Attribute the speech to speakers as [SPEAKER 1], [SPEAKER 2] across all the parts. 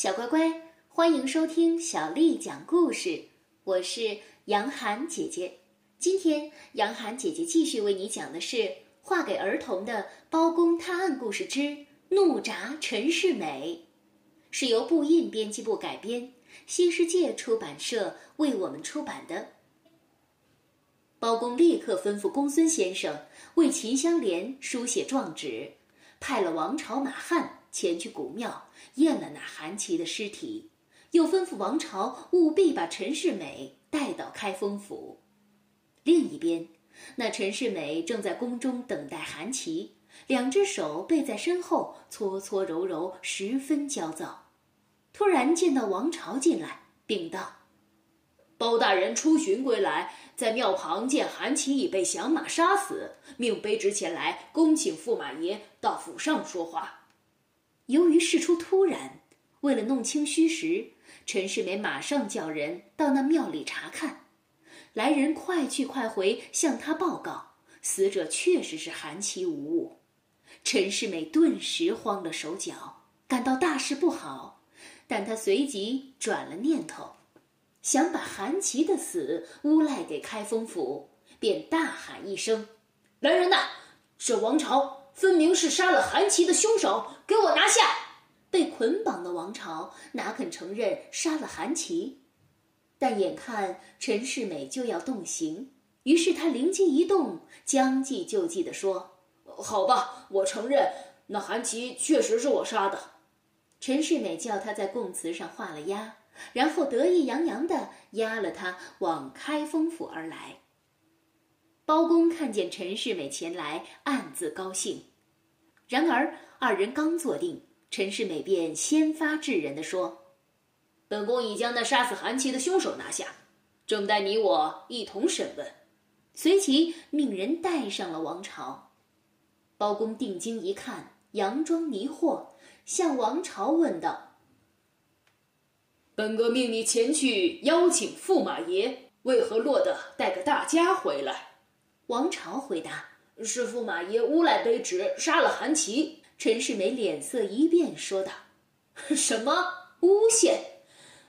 [SPEAKER 1] 小乖乖，欢迎收听小丽讲故事。我是杨涵姐姐。今天，杨涵姐姐继续为你讲的是画给儿童的《包公探案故事之怒铡陈世美》，是由布印编辑部改编，新世界出版社为我们出版的。包公立刻吩咐公孙先生为秦香莲书写状纸，派了王朝、马汉。前去古庙验了那韩琦的尸体，又吩咐王朝务必把陈世美带到开封府。另一边，那陈世美正在宫中等待韩琦，两只手背在身后搓搓揉揉，十分焦躁。突然见到王朝进来，禀道：“
[SPEAKER 2] 包大人出巡归来，在庙旁见韩琦已被响马杀死，命卑职前来恭请驸马爷到府上说话。”
[SPEAKER 1] 由于事出突然，为了弄清虚实，陈世美马上叫人到那庙里查看。来人快去快回向他报告，死者确实是韩琦无误。陈世美顿时慌了手脚，感到大事不好。但他随即转了念头，想把韩琦的死诬赖给开封府，便大喊一声：“
[SPEAKER 2] 来人呐！是王朝！”分明是杀了韩琦的凶手，给我拿下！
[SPEAKER 1] 被捆绑的王朝哪肯承认杀了韩琦？但眼看陈世美就要动刑，于是他灵机一动，将计就计地说：“
[SPEAKER 2] 好吧，我承认，那韩琦确实是我杀的。”
[SPEAKER 1] 陈世美叫他在供词上画了押，然后得意洋洋地押了他往开封府而来。包公看见陈世美前来，暗自高兴。然而，二人刚坐定，陈世美便先发制人的说：“
[SPEAKER 2] 本宫已将那杀死韩琦的凶手拿下，正待你我一同审问。”
[SPEAKER 1] 随即命人带上了王朝。包公定睛一看，佯装迷惑，向王朝问道：“
[SPEAKER 2] 本哥命你前去邀请驸马爷，为何落得带个大家回来？”
[SPEAKER 1] 王朝回答。
[SPEAKER 2] 是驸马爷诬赖卑职杀了韩琦。
[SPEAKER 1] 陈世美脸色一变，说道：“
[SPEAKER 2] 什么诬陷？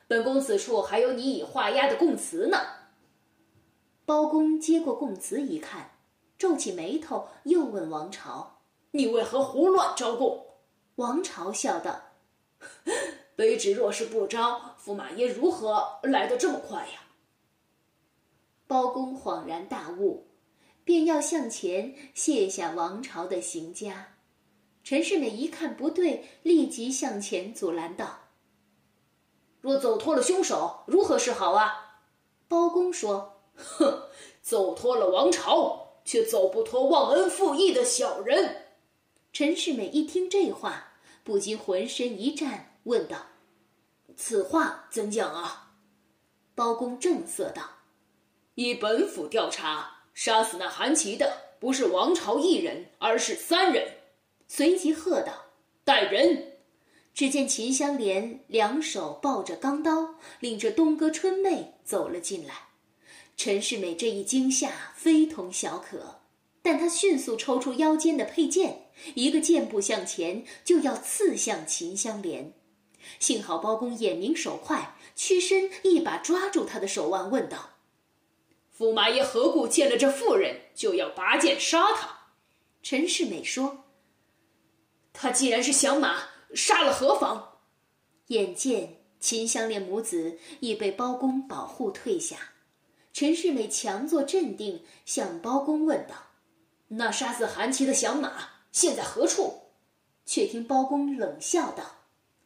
[SPEAKER 2] 本宫此处还有你已画押的供词呢。”
[SPEAKER 1] 包公接过供词一看，皱起眉头，又问王朝：“
[SPEAKER 2] 你为何胡乱招供？”
[SPEAKER 1] 王朝笑道：“
[SPEAKER 2] 卑职若是不招，驸马爷如何来得这么快呀？”
[SPEAKER 1] 包公恍然大悟。便要向前卸下王朝的刑枷，陈世美一看不对，立即向前阻拦道：“
[SPEAKER 2] 若走脱了凶手，如何是好啊？”
[SPEAKER 1] 包公说：“
[SPEAKER 2] 哼，走脱了王朝，却走不脱忘恩负义的小人。”
[SPEAKER 1] 陈世美一听这话，不禁浑身一颤，问道：“
[SPEAKER 2] 此话怎讲啊？”
[SPEAKER 1] 包公正色道：“
[SPEAKER 2] 依本府调查。”杀死那韩琦的不是王朝一人，而是三人。
[SPEAKER 1] 随即喝道：“
[SPEAKER 2] 带人！”
[SPEAKER 1] 只见秦香莲两手抱着钢刀，领着东哥春妹走了进来。陈世美这一惊吓非同小可，但他迅速抽出腰间的佩剑，一个箭步向前，就要刺向秦香莲。幸好包公眼明手快，屈身一把抓住他的手腕，问道。
[SPEAKER 2] 驸马爷何故见了这妇人就要拔剑杀他？
[SPEAKER 1] 陈世美说：“
[SPEAKER 2] 他既然是响马，杀了何妨？”
[SPEAKER 1] 眼见秦香莲母子已被包公保护退下，陈世美强作镇定，向包公问道：“
[SPEAKER 2] 那杀死韩琦的响马现在何处？”
[SPEAKER 1] 却听包公冷笑道：“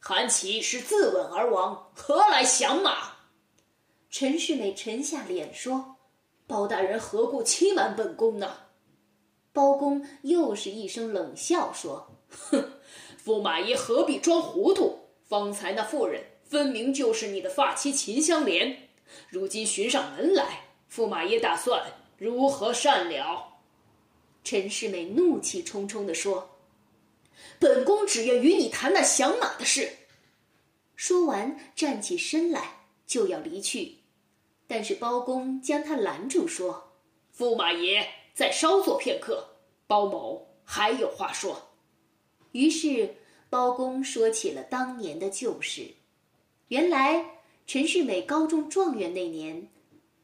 [SPEAKER 2] 韩琦是自刎而亡，何来降马？”
[SPEAKER 1] 陈世美沉下脸说。
[SPEAKER 2] 包大人何故欺瞒本宫呢？
[SPEAKER 1] 包公又是一声冷笑说：“
[SPEAKER 2] 哼，驸马爷何必装糊涂？方才那妇人分明就是你的发妻秦香莲，如今寻上门来，驸马爷打算如何善了？”
[SPEAKER 1] 陈世美怒气冲冲地说：“
[SPEAKER 2] 本宫只愿与你谈那降马的事。”
[SPEAKER 1] 说完，站起身来就要离去。但是包公将他拦住，说：“
[SPEAKER 2] 驸马爷再稍坐片刻，包某还有话说。”
[SPEAKER 1] 于是包公说起了当年的旧事。原来陈世美高中状元那年，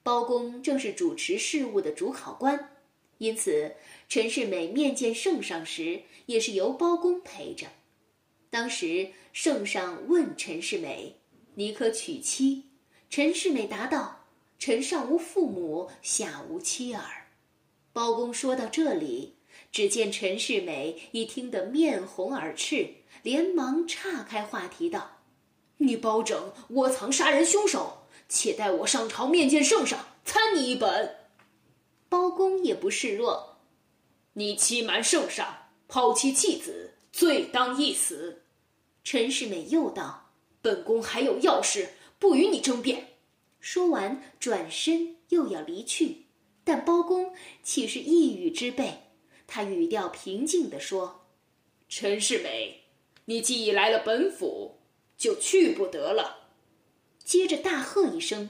[SPEAKER 1] 包公正是主持事务的主考官，因此陈世美面见圣上时也是由包公陪着。当时圣上问陈世美：“你可娶妻？”陈世美答道：“臣上无父母，下无妻儿。”包公说到这里，只见陈世美已听得面红耳赤，连忙岔开话题道：“
[SPEAKER 2] 你包拯窝藏杀人凶手，且待我上朝面见圣上，参你一本。”
[SPEAKER 1] 包公也不示弱：“
[SPEAKER 2] 你欺瞒圣上，抛妻弃子，罪当一死。”
[SPEAKER 1] 陈世美又道：“
[SPEAKER 2] 本宫还有要事，不与你争辩。”
[SPEAKER 1] 说完，转身又要离去，但包公岂是一语之辈？他语调平静地说：“
[SPEAKER 2] 陈世美，你既已来了本府，就去不得了。”
[SPEAKER 1] 接着大喝一声：“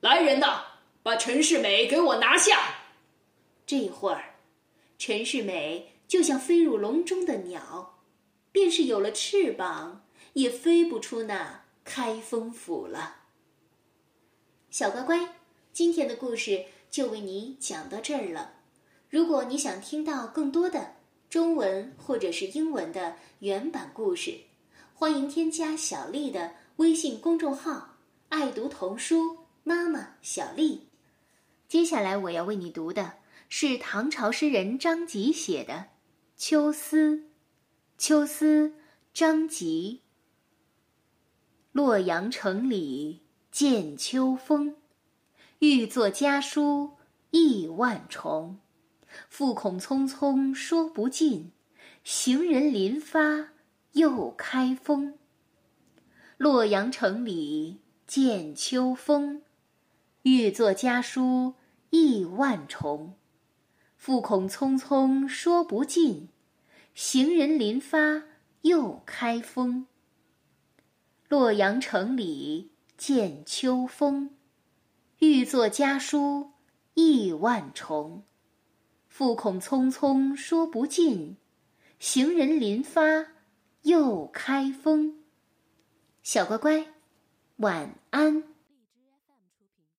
[SPEAKER 2] 来人呐，把陈世美给我拿下！”
[SPEAKER 1] 这会儿，陈世美就像飞入笼中的鸟。便是有了翅膀，也飞不出那开封府了。小乖乖，今天的故事就为你讲到这儿了。如果你想听到更多的中文或者是英文的原版故事，欢迎添加小丽的微信公众号“爱读童书妈妈小丽”。接下来我要为你读的是唐朝诗人张籍写的《秋思》。秋思，张籍。洛阳城里见秋风，欲作家书意万重。复恐匆匆说不尽，行人临发又开封。洛阳城里见秋风，欲作家书意万重。复恐匆匆说不尽。行人临发又开封。洛阳城里见秋风，欲作家书意万重。复恐匆匆说不尽，行人临发又开封。小乖乖，晚安。